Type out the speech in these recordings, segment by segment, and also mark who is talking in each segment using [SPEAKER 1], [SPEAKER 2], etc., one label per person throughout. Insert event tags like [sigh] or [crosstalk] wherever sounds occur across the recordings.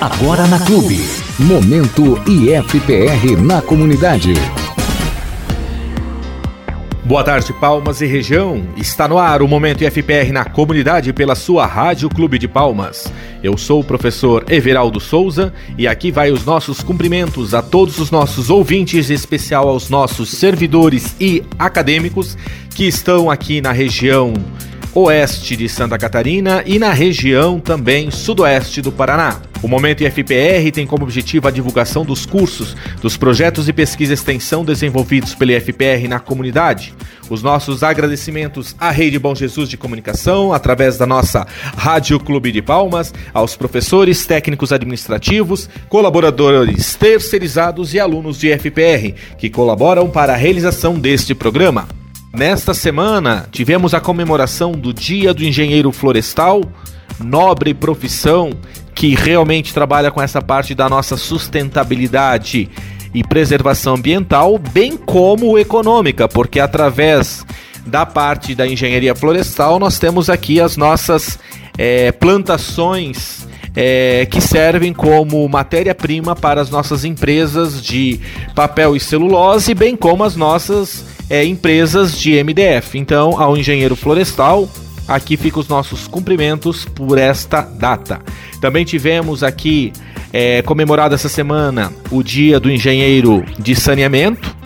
[SPEAKER 1] Agora na Clube. Momento IFPR na comunidade.
[SPEAKER 2] Boa tarde, Palmas e região. Está no ar o Momento IFPR na comunidade pela sua Rádio Clube de Palmas. Eu sou o professor Everaldo Souza e aqui vai os nossos cumprimentos a todos os nossos ouvintes, em especial aos nossos servidores e acadêmicos que estão aqui na região oeste de Santa Catarina e na região também sudoeste do Paraná. O Momento IFPR tem como objetivo a divulgação dos cursos, dos projetos de pesquisa e extensão desenvolvidos pelo IFPR na comunidade. Os nossos agradecimentos à Rede Bom Jesus de Comunicação, através da nossa Rádio Clube de Palmas, aos professores, técnicos administrativos, colaboradores terceirizados e alunos de IFPR, que colaboram para a realização deste programa. Nesta semana, tivemos a comemoração do Dia do Engenheiro Florestal, nobre profissão que realmente trabalha com essa parte da nossa sustentabilidade e preservação ambiental, bem como econômica, porque através da parte da engenharia florestal nós temos aqui as nossas é, plantações é, que servem como matéria-prima para as nossas empresas de papel e celulose, bem como as nossas é, empresas de MDF. Então, ao engenheiro florestal, aqui ficam os nossos cumprimentos por esta data. Também tivemos aqui é, comemorado essa semana o Dia do Engenheiro de Saneamento,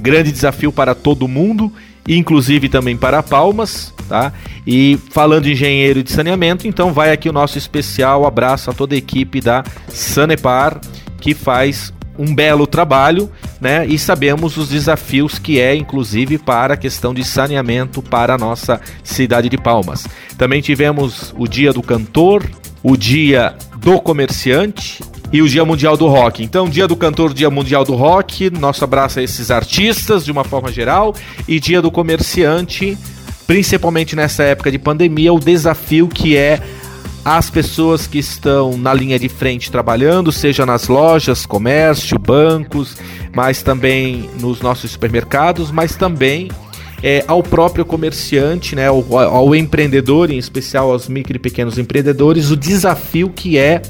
[SPEAKER 2] grande desafio para todo mundo, inclusive também para Palmas, tá? E falando de engenheiro de saneamento, então vai aqui o nosso especial abraço a toda a equipe da Sanepar que faz um belo trabalho, né? E sabemos os desafios que é, inclusive, para a questão de saneamento para a nossa cidade de Palmas. Também tivemos o Dia do Cantor, o Dia do Comerciante e o Dia Mundial do Rock. Então, Dia do Cantor, Dia Mundial do Rock, nosso abraço a esses artistas de uma forma geral, e Dia do Comerciante, principalmente nessa época de pandemia, o desafio que é as pessoas que estão na linha de frente trabalhando, seja nas lojas, comércio, bancos, mas também nos nossos supermercados, mas também é, ao próprio comerciante, né, ao, ao empreendedor, em especial aos micro e pequenos empreendedores, o desafio que é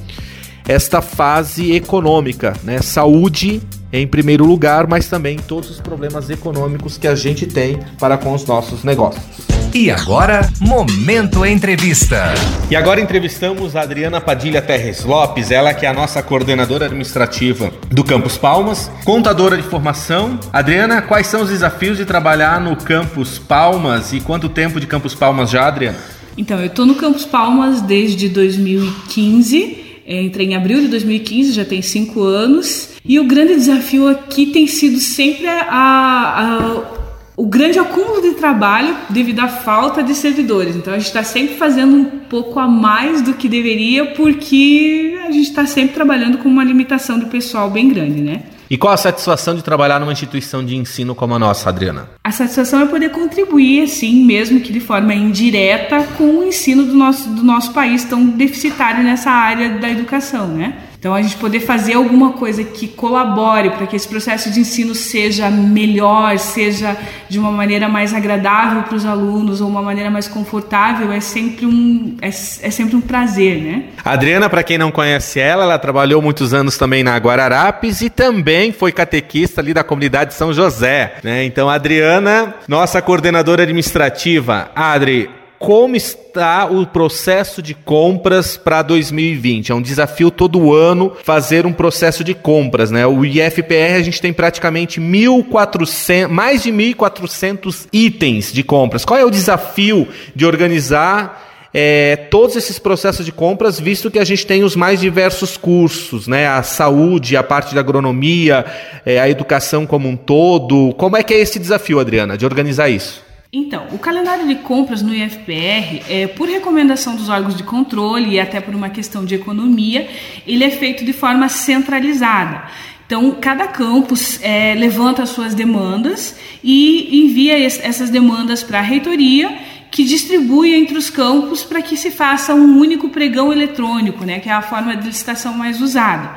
[SPEAKER 2] esta fase econômica, né? Saúde em primeiro lugar, mas também todos os problemas econômicos que a gente tem para com os nossos negócios.
[SPEAKER 1] E agora, Momento Entrevista.
[SPEAKER 2] E agora entrevistamos a Adriana Padilha Terres Lopes, ela que é a nossa coordenadora administrativa do Campus Palmas, contadora de formação. Adriana, quais são os desafios de trabalhar no Campus Palmas e quanto tempo de Campus Palmas já, Adriana?
[SPEAKER 3] Então, eu estou no Campus Palmas desde 2015. Entrei em abril de 2015, já tem cinco anos. E o grande desafio aqui tem sido sempre a, a o grande acúmulo de trabalho devido à falta de servidores. Então a gente está sempre fazendo um pouco a mais do que deveria, porque a gente está sempre trabalhando com uma limitação do pessoal bem grande, né?
[SPEAKER 2] E qual a satisfação de trabalhar numa instituição de ensino como a nossa, Adriana?
[SPEAKER 3] A satisfação é poder contribuir, assim, mesmo que de forma indireta, com o ensino do nosso, do nosso país tão deficitário nessa área da educação, né? Então, a gente poder fazer alguma coisa que colabore para que esse processo de ensino seja melhor, seja de uma maneira mais agradável para os alunos ou uma maneira mais confortável, é sempre um, é, é sempre um prazer, né?
[SPEAKER 2] A Adriana, para quem não conhece ela, ela trabalhou muitos anos também na Guararapes e também foi catequista ali da comunidade São José, né? Então, a Adriana, nossa coordenadora administrativa. Adri, como está o processo de compras para 2020. É um desafio todo ano fazer um processo de compras, né? O IFPR a gente tem praticamente 1.400, mais de 1.400 itens de compras. Qual é o desafio de organizar é, todos esses processos de compras, visto que a gente tem os mais diversos cursos, né? A saúde, a parte da agronomia, é, a educação como um todo. Como é que é esse desafio, Adriana, de organizar isso?
[SPEAKER 3] Então, o calendário de compras no IFPR, é, por recomendação dos órgãos de controle e até por uma questão de economia, ele é feito de forma centralizada. Então, cada campus é, levanta as suas demandas e envia essas demandas para a reitoria, que distribui entre os campos para que se faça um único pregão eletrônico, né, que é a forma de licitação mais usada.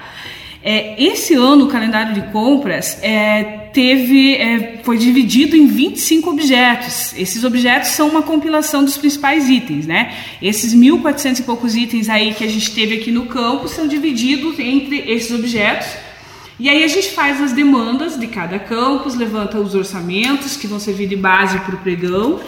[SPEAKER 3] É, esse ano, o calendário de compras é, teve é, foi dividido em 25 objetos. Esses objetos são uma compilação dos principais itens, né? Esses 1.400 e poucos itens aí que a gente teve aqui no campo são divididos entre esses objetos. E aí a gente faz as demandas de cada campus, levanta os orçamentos que vão servir de base para o pregão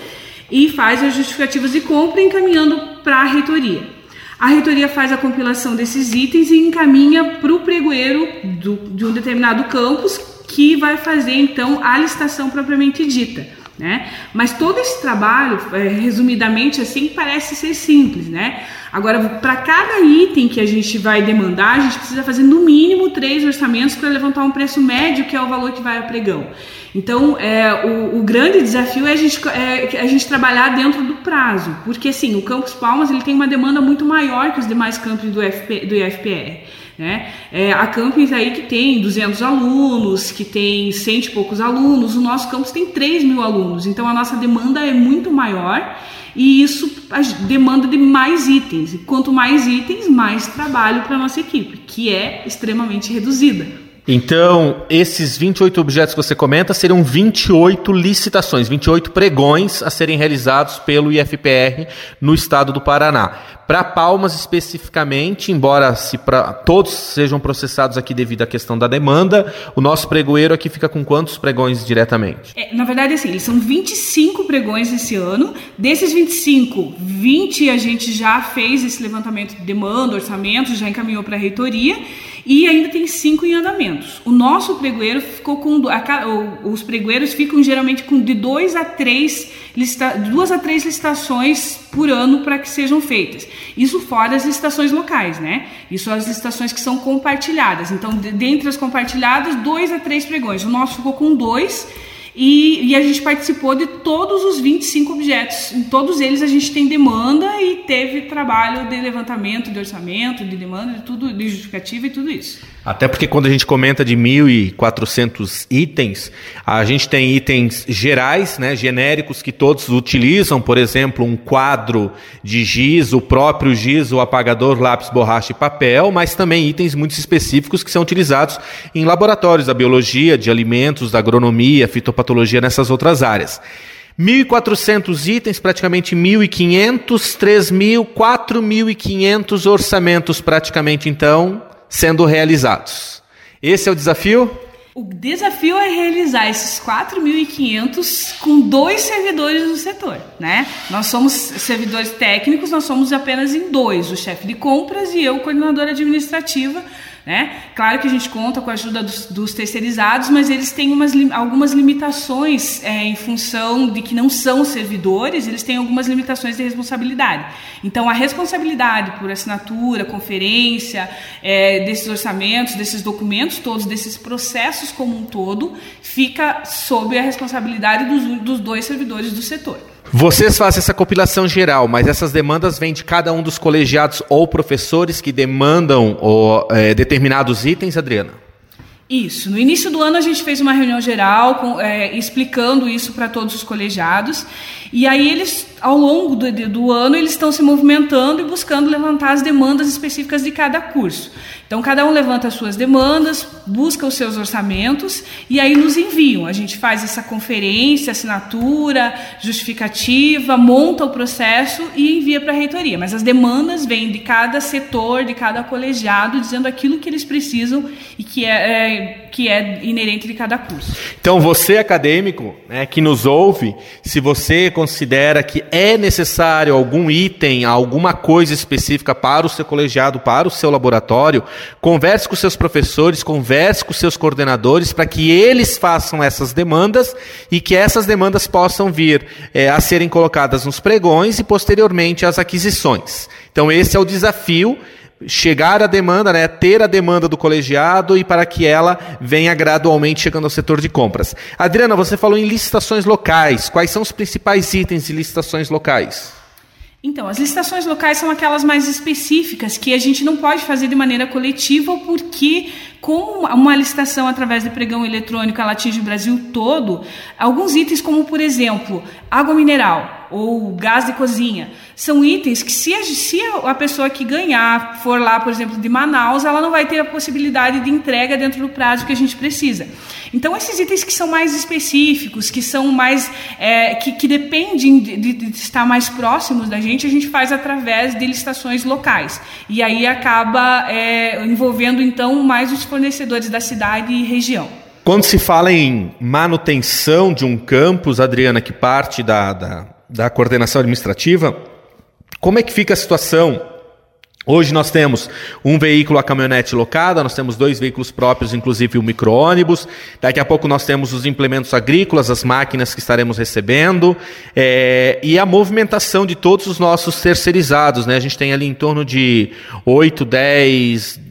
[SPEAKER 3] e faz as justificativas de compra encaminhando para a reitoria. A reitoria faz a compilação desses itens e encaminha para o pregoeiro do, de um determinado campus, que vai fazer então a licitação propriamente dita. Né? Mas todo esse trabalho, é, resumidamente assim, parece ser simples, né? Agora, para cada item que a gente vai demandar, a gente precisa fazer no mínimo três orçamentos para levantar um preço médio, que é o valor que vai a pregão. Então, é, o, o, grande desafio é a, gente, é a gente trabalhar dentro do prazo, porque assim, o Campus Palmas ele tem uma demanda muito maior que os demais campos do, FP, do IFPR. Né? É, há aí que tem 200 alunos, que tem cento e poucos alunos, o nosso campus tem 3 mil alunos, então a nossa demanda é muito maior e isso demanda de mais itens. E quanto mais itens, mais trabalho para a nossa equipe, que é extremamente reduzida.
[SPEAKER 2] Então, esses 28 objetos que você comenta seriam 28 licitações, 28 pregões a serem realizados pelo IFPR no estado do Paraná. Para Palmas especificamente, embora se pra, todos sejam processados aqui devido à questão da demanda, o nosso pregoeiro aqui fica com quantos pregões diretamente?
[SPEAKER 3] É, na verdade, assim, são 25 pregões esse ano. Desses 25, 20 a gente já fez esse levantamento de demanda, orçamento, já encaminhou para a reitoria e ainda tem cinco em andamentos. O nosso pregoeiro ficou com a, os pregoeiros ficam geralmente com de dois a três lista, duas a três licitações por ano para que sejam feitas. Isso fora as licitações locais, né? Isso as licitações que são compartilhadas. Então, de, dentre as compartilhadas, dois a três pregões. O nosso ficou com dois e, e, a gente participou de todos os 25 objetos. Em todos eles a gente tem demanda e teve trabalho de levantamento de orçamento, de demanda, de tudo, de justificativa e tudo isso.
[SPEAKER 2] Até porque quando a gente comenta de 1.400 itens, a gente tem itens gerais, né, genéricos que todos utilizam, por exemplo, um quadro de giz, o próprio giz, o apagador, lápis, borracha e papel, mas também itens muito específicos que são utilizados em laboratórios da biologia, de alimentos, da agronomia, fitopatologia, nessas outras áreas. 1.400 itens, praticamente 1.500, 3.000, 4.500 orçamentos praticamente então sendo realizados. Esse é o desafio?
[SPEAKER 3] O desafio é realizar esses 4.500 com dois servidores no setor, né? Nós somos servidores técnicos, nós somos apenas em dois, o chefe de compras e eu, coordenadora administrativa, né? Claro que a gente conta com a ajuda dos, dos terceirizados, mas eles têm umas, algumas limitações é, em função de que não são servidores, eles têm algumas limitações de responsabilidade. Então, a responsabilidade por assinatura, conferência, é, desses orçamentos, desses documentos todos, desses processos como um todo, fica sob a responsabilidade dos, dos dois servidores do setor.
[SPEAKER 2] Vocês fazem essa compilação geral, mas essas demandas vêm de cada um dos colegiados ou professores que demandam ou, é, determinados itens, Adriana?
[SPEAKER 3] Isso. No início do ano a gente fez uma reunião geral com, é, explicando isso para todos os colegiados. E aí eles, ao longo do, do ano, eles estão se movimentando e buscando levantar as demandas específicas de cada curso. Então, cada um levanta as suas demandas, busca os seus orçamentos e aí nos enviam. A gente faz essa conferência, assinatura, justificativa, monta o processo e envia para a reitoria. Mas as demandas vêm de cada setor, de cada colegiado, dizendo aquilo que eles precisam e que é, é que é inerente de cada curso.
[SPEAKER 2] Então, você acadêmico né, que nos ouve, se você considera que é necessário algum item, alguma coisa específica para o seu colegiado, para o seu laboratório, converse com seus professores, converse com seus coordenadores para que eles façam essas demandas e que essas demandas possam vir é, a serem colocadas nos pregões e posteriormente às aquisições. Então, esse é o desafio chegar a demanda, né, ter a demanda do colegiado e para que ela venha gradualmente chegando ao setor de compras. Adriana, você falou em licitações locais. Quais são os principais itens de licitações locais?
[SPEAKER 3] Então, as licitações locais são aquelas mais específicas que a gente não pode fazer de maneira coletiva porque como uma licitação através de pregão eletrônico ela atinge o Brasil todo, alguns itens como, por exemplo, água mineral ou gás de cozinha. São itens que, se a, se a pessoa que ganhar for lá, por exemplo, de Manaus, ela não vai ter a possibilidade de entrega dentro do prazo que a gente precisa. Então, esses itens que são mais específicos, que são mais. É, que, que dependem de, de, de, estar mais próximos da gente, a gente faz através de licitações locais. E aí acaba é, envolvendo, então, mais os fornecedores da cidade e região.
[SPEAKER 2] Quando se fala em manutenção de um campus, Adriana, que parte da, da, da coordenação administrativa, como é que fica a situação Hoje nós temos um veículo, a caminhonete locada, nós temos dois veículos próprios, inclusive o micro-ônibus. Daqui a pouco nós temos os implementos agrícolas, as máquinas que estaremos recebendo, é, e a movimentação de todos os nossos terceirizados. Né? A gente tem ali em torno de 8, 10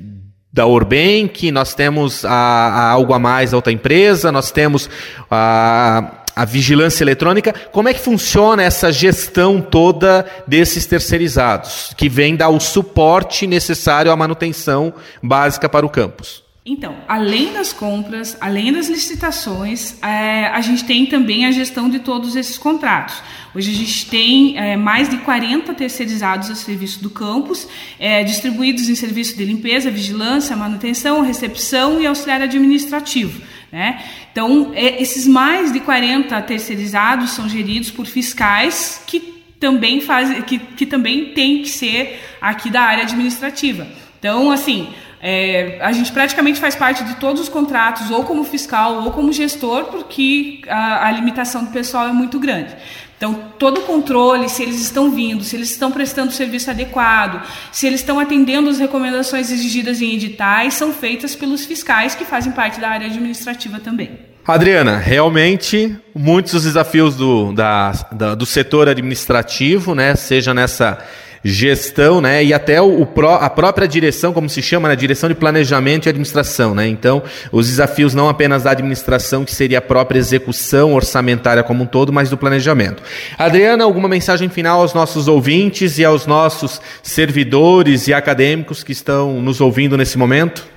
[SPEAKER 2] da Urbank, nós temos a, a Algo a Mais, a outra empresa, nós temos a a vigilância eletrônica. Como é que funciona essa gestão toda desses terceirizados, que vem dar o suporte necessário à manutenção básica para o campus?
[SPEAKER 3] Então, além das compras, além das licitações, é, a gente tem também a gestão de todos esses contratos. Hoje a gente tem é, mais de 40 terceirizados a serviço do campus, é, distribuídos em serviço de limpeza, vigilância, manutenção, recepção e auxiliar administrativo. Né? Então, é, esses mais de 40 terceirizados são geridos por fiscais que também fazem, que, que também tem que ser aqui da área administrativa. Então, assim, é, a gente praticamente faz parte de todos os contratos, ou como fiscal ou como gestor, porque a, a limitação do pessoal é muito grande. Então, todo o controle, se eles estão vindo, se eles estão prestando o serviço adequado, se eles estão atendendo as recomendações exigidas em editais, são feitas pelos fiscais que fazem parte da área administrativa também.
[SPEAKER 2] Adriana, realmente muitos dos desafios do, da, da, do setor administrativo, né, seja nessa gestão, né, e até o, o a própria direção, como se chama, né, direção de planejamento e administração, né. Então, os desafios não apenas da administração, que seria a própria execução orçamentária como um todo, mas do planejamento. Adriana, alguma mensagem final aos nossos ouvintes e aos nossos servidores e acadêmicos que estão nos ouvindo nesse momento?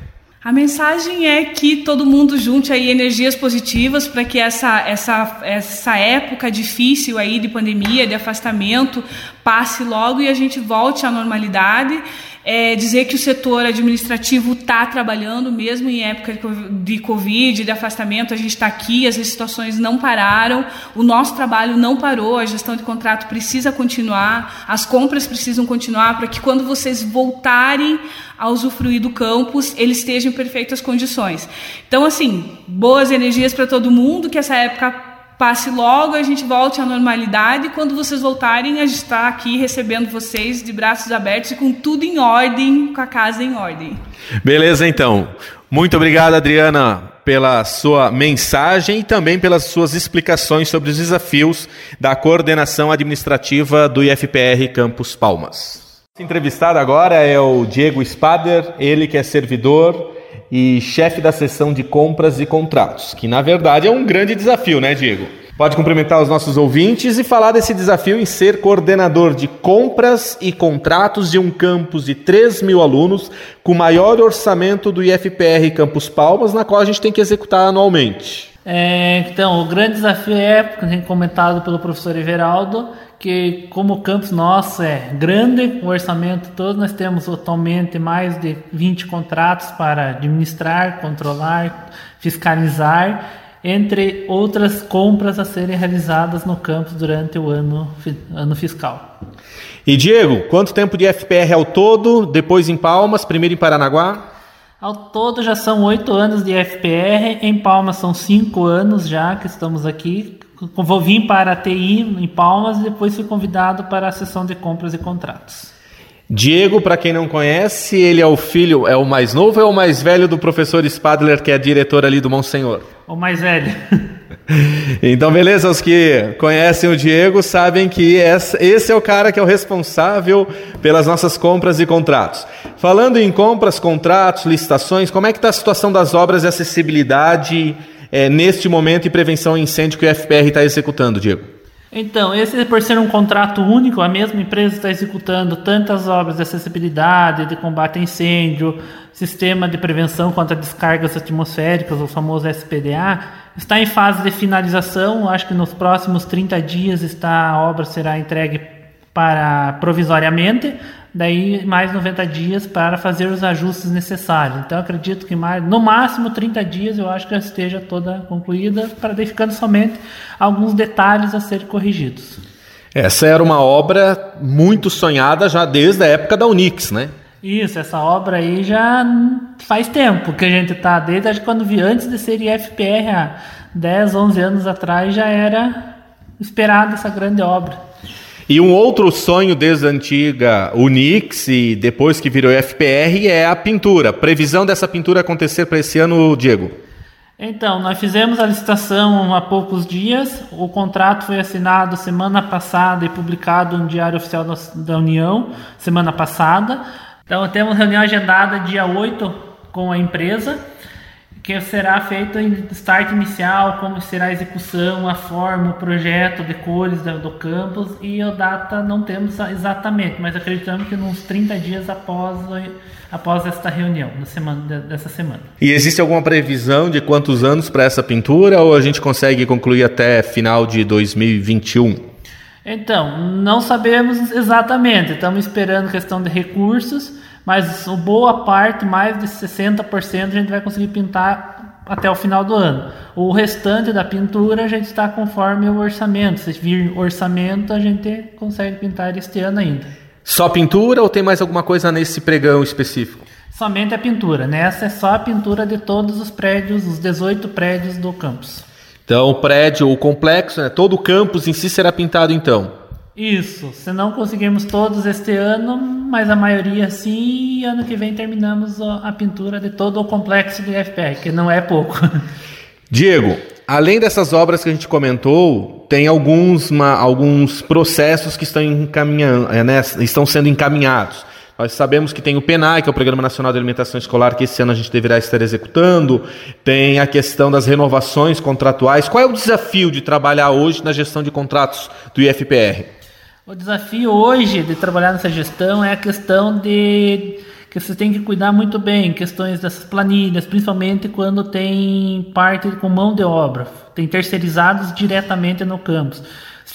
[SPEAKER 3] A mensagem é que todo mundo junte aí energias positivas para que essa, essa, essa época difícil aí de pandemia, de afastamento, passe logo e a gente volte à normalidade é, dizer que o setor administrativo está trabalhando, mesmo em época de Covid, de afastamento, a gente está aqui, as licitações não pararam, o nosso trabalho não parou, a gestão de contrato precisa continuar, as compras precisam continuar, para que quando vocês voltarem a usufruir do campus, eles estejam em perfeitas condições. Então, assim, boas energias para todo mundo, que essa época passe logo, a gente volte à normalidade. Quando vocês voltarem, a gente está aqui recebendo vocês de braços abertos e com tudo em ordem, com a casa em ordem.
[SPEAKER 2] Beleza, então. Muito obrigado, Adriana, pela sua mensagem e também pelas suas explicações sobre os desafios da coordenação administrativa do IFPR Campus Palmas. Entrevistado agora é o Diego Spader, ele que é servidor e chefe da seção de compras e contratos, que na verdade é um grande desafio, né, Diego? Pode cumprimentar os nossos ouvintes e falar desse desafio em ser coordenador de compras e contratos de um campus de 3 mil alunos, com o maior orçamento do IFPR Campus Palmas, na qual a gente tem que executar anualmente.
[SPEAKER 4] É, então, o grande desafio é, comentado pelo professor Everaldo, que como o campus nosso é grande, o orçamento todo, nós temos atualmente mais de 20 contratos para administrar, controlar, fiscalizar, entre outras compras a serem realizadas no campus durante o ano, ano fiscal.
[SPEAKER 2] E Diego, quanto tempo de FPR ao todo? Depois em Palmas, primeiro em Paranaguá?
[SPEAKER 4] Ao todo já são oito anos de FPR, em Palmas são cinco anos já que estamos aqui Vou vir para a TI em Palmas e depois fui convidado para a sessão de compras e contratos.
[SPEAKER 2] Diego, para quem não conhece, ele é o filho, é o mais novo ou é o mais velho do professor Spadler, que é diretor ali do Monsenhor?
[SPEAKER 4] O mais velho. [laughs]
[SPEAKER 2] então, beleza, os que conhecem o Diego sabem que esse é o cara que é o responsável pelas nossas compras e contratos. Falando em compras, contratos, licitações, como é que está a situação das obras de acessibilidade é, neste momento e prevenção a incêndio que o FPR está executando, Diego?
[SPEAKER 4] Então, esse por ser um contrato único, a mesma empresa está executando tantas obras de acessibilidade, de combate a incêndio, sistema de prevenção contra descargas atmosféricas, o famoso SPDA, está em fase de finalização. Acho que nos próximos 30 dias está, a obra será entregue para provisoriamente, daí mais 90 dias para fazer os ajustes necessários. Então acredito que mais, no máximo 30 dias eu acho que ela esteja toda concluída, para daí ficando somente alguns detalhes a serem corrigidos.
[SPEAKER 2] Essa era uma obra muito sonhada já desde a época da Unix, né?
[SPEAKER 4] Isso, essa obra aí já faz tempo que a gente está, desde quando vi antes de ser IFPR, há 10, 11 anos atrás, já era esperada essa grande obra.
[SPEAKER 2] E um outro sonho desde a antiga Unix e depois que virou FPR é a pintura. Previsão dessa pintura acontecer para esse ano, Diego?
[SPEAKER 4] Então, nós fizemos a licitação há poucos dias. O contrato foi assinado semana passada e publicado no Diário Oficial da União, semana passada. Então, temos reunião agendada dia 8 com a empresa que será feito em start inicial, como será a execução, a forma, o projeto de cores do, do campus e a data não temos exatamente, mas acreditamos que uns 30 dias após, após esta reunião, na semana, dessa semana.
[SPEAKER 2] E existe alguma previsão de quantos anos para essa pintura ou a gente consegue concluir até final de 2021?
[SPEAKER 4] Então, não sabemos exatamente, estamos esperando questão de recursos mas boa parte, mais de 60%, a gente vai conseguir pintar até o final do ano. O restante da pintura a gente está conforme o orçamento. Se vir orçamento, a gente consegue pintar este ano ainda.
[SPEAKER 2] Só pintura ou tem mais alguma coisa nesse pregão específico?
[SPEAKER 4] Somente a pintura. Nessa é só a pintura de todos os prédios, os 18 prédios do campus.
[SPEAKER 2] Então, o prédio, o complexo, né, todo o campus em si será pintado então?
[SPEAKER 4] Isso, se não conseguimos todos este ano, mas a maioria sim, e ano que vem terminamos a pintura de todo o complexo do IFPR, que não é pouco. [laughs]
[SPEAKER 2] Diego, além dessas obras que a gente comentou, tem alguns, uma, alguns processos que estão, encaminhando, é, né, estão sendo encaminhados. Nós sabemos que tem o PENAI, que é o Programa Nacional de Alimentação Escolar, que esse ano a gente deverá estar executando. Tem a questão das renovações contratuais. Qual é o desafio de trabalhar hoje na gestão de contratos do IFPR?
[SPEAKER 4] O desafio hoje de trabalhar nessa gestão é a questão de que você tem que cuidar muito bem questões dessas planilhas, principalmente quando tem parte com mão de obra, tem terceirizados diretamente no campus.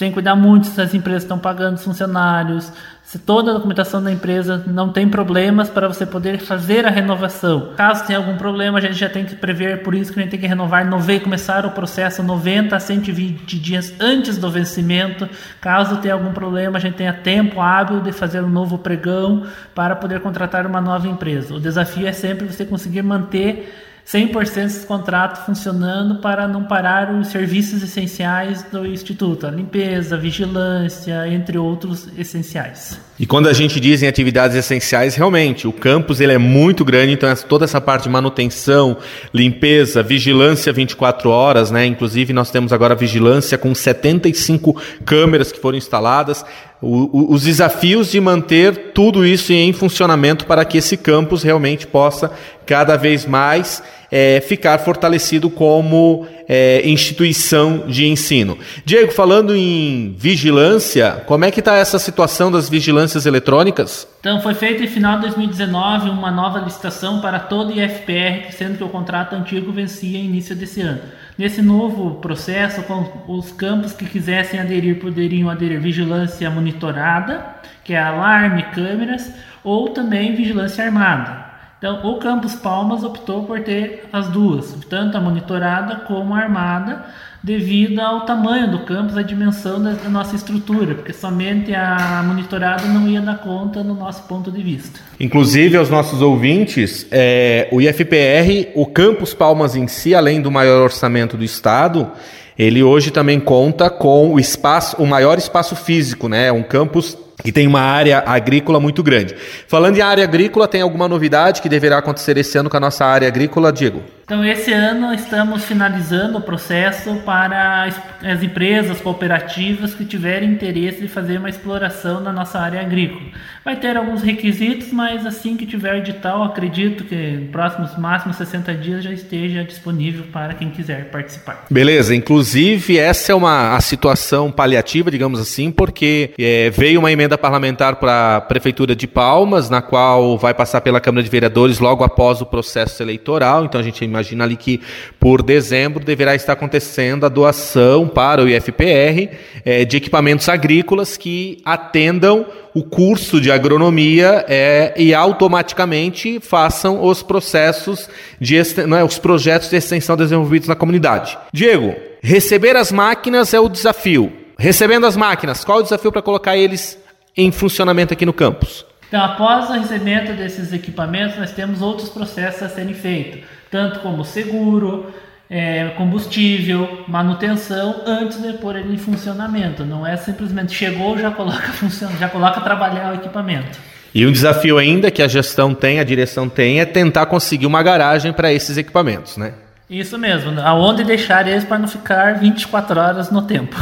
[SPEAKER 4] Você tem que cuidar muito se as empresas estão pagando os funcionários, se toda a documentação da empresa não tem problemas para você poder fazer a renovação. Caso tenha algum problema, a gente já tem que prever, por isso que a gente tem que renovar e começar o processo 90 a 120 dias antes do vencimento. Caso tenha algum problema, a gente tenha tempo hábil de fazer um novo pregão para poder contratar uma nova empresa. O desafio é sempre você conseguir manter 100% desse contrato funcionando para não parar os serviços essenciais do Instituto, a limpeza, a vigilância, entre outros essenciais.
[SPEAKER 2] E quando a gente diz em atividades essenciais, realmente, o campus ele é muito grande, então toda essa parte de manutenção, limpeza, vigilância 24 horas, né? Inclusive nós temos agora vigilância com 75 câmeras que foram instaladas. Os desafios de manter tudo isso em funcionamento para que esse campus realmente possa cada vez mais é, ficar fortalecido como é, instituição de ensino. Diego, falando em vigilância, como é que está essa situação das vigilâncias eletrônicas?
[SPEAKER 4] Então, foi feita em final de 2019 uma nova licitação para todo IFPR, sendo que o contrato antigo vencia início desse ano. Nesse novo processo, os campos que quisessem aderir poderiam aderir vigilância monitorada, que é alarme, câmeras, ou também vigilância armada. Então, o Campus Palmas optou por ter as duas, tanto a monitorada como a armada, devido ao tamanho do campus, a dimensão da, nossa estrutura, porque somente a monitorada não ia dar conta no nosso ponto de vista.
[SPEAKER 2] Inclusive, aos nossos ouvintes, é, o IFPR, o Campus Palmas em si, além do maior orçamento do Estado, ele hoje também conta com o espaço, o maior espaço físico, né? Um campus que tem uma área agrícola muito grande. Falando em área agrícola, tem alguma novidade que deverá acontecer esse ano com a nossa área agrícola, Diego?
[SPEAKER 4] Então, esse ano estamos finalizando o processo para as empresas cooperativas que tiverem interesse de fazer uma exploração na nossa área agrícola. Vai ter alguns requisitos, mas assim que tiver edital, acredito que nos próximos máximos 60 dias já esteja disponível para quem quiser participar.
[SPEAKER 2] Beleza, inclusive essa é uma a situação paliativa, digamos assim, porque é, veio uma emenda parlamentar para a Prefeitura de Palmas, na qual vai passar pela Câmara de Vereadores logo após o processo eleitoral, então a gente imagina Imagina ali que por dezembro deverá estar acontecendo a doação para o IFPR é, de equipamentos agrícolas que atendam o curso de agronomia é, e automaticamente façam os processos de é, os projetos de extensão desenvolvidos na comunidade. Diego, receber as máquinas é o desafio. Recebendo as máquinas, qual é o desafio para colocar eles em funcionamento aqui no campus?
[SPEAKER 4] Então, após o recebimento desses equipamentos, nós temos outros processos a serem feitos, tanto como seguro, é, combustível, manutenção, antes de pôr ele em funcionamento. Não é simplesmente chegou, já coloca [laughs] funcionando, já coloca trabalhar o equipamento.
[SPEAKER 2] E um desafio ainda que a gestão tem, a direção tem, é tentar conseguir uma garagem para esses equipamentos, né?
[SPEAKER 4] Isso mesmo, aonde deixar eles para não ficar 24 horas no tempo.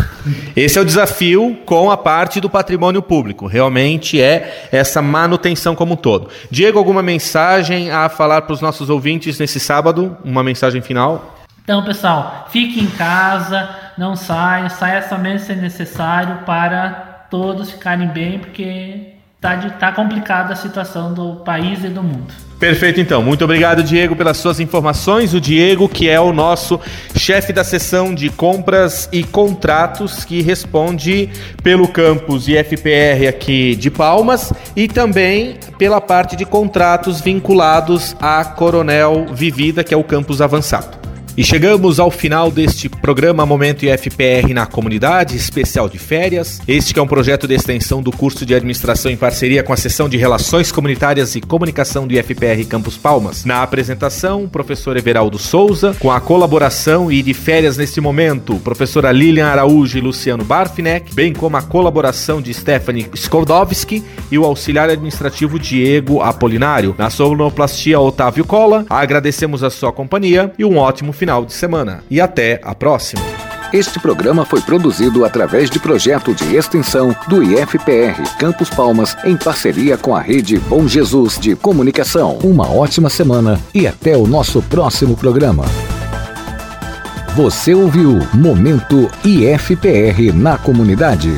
[SPEAKER 2] Esse é o desafio com a parte do patrimônio público, realmente é essa manutenção como um todo. Diego, alguma mensagem a falar para os nossos ouvintes nesse sábado? Uma mensagem final?
[SPEAKER 4] Então, pessoal, fique em casa, não saia, saia somente se necessário para todos ficarem bem, porque Tá, de, tá complicada a situação do país e do mundo.
[SPEAKER 2] Perfeito, então. Muito obrigado, Diego, pelas suas informações. O Diego, que é o nosso chefe da seção de compras e contratos, que responde pelo campus IFPR aqui de Palmas e também pela parte de contratos vinculados à Coronel Vivida, que é o campus avançado. E chegamos ao final deste programa Momento IFPR na Comunidade, especial de férias. Este é um projeto de extensão do curso de administração em parceria com a seção de Relações Comunitárias e Comunicação do IFPR Campus Palmas. Na apresentação, o professor Everaldo Souza, com a colaboração e de férias neste momento, professora Lilian Araújo e Luciano Barfinek, bem como a colaboração de Stephanie Skodowski e o auxiliar administrativo Diego Apolinário. Na sonoplastia Otávio Cola, agradecemos a sua companhia e um ótimo final final de semana. E até a próxima.
[SPEAKER 1] Este programa foi produzido através de projeto de extensão do IFPR Campos Palmas em parceria com a rede Bom Jesus de Comunicação. Uma ótima semana e até o nosso próximo programa. Você ouviu Momento IFPR na comunidade.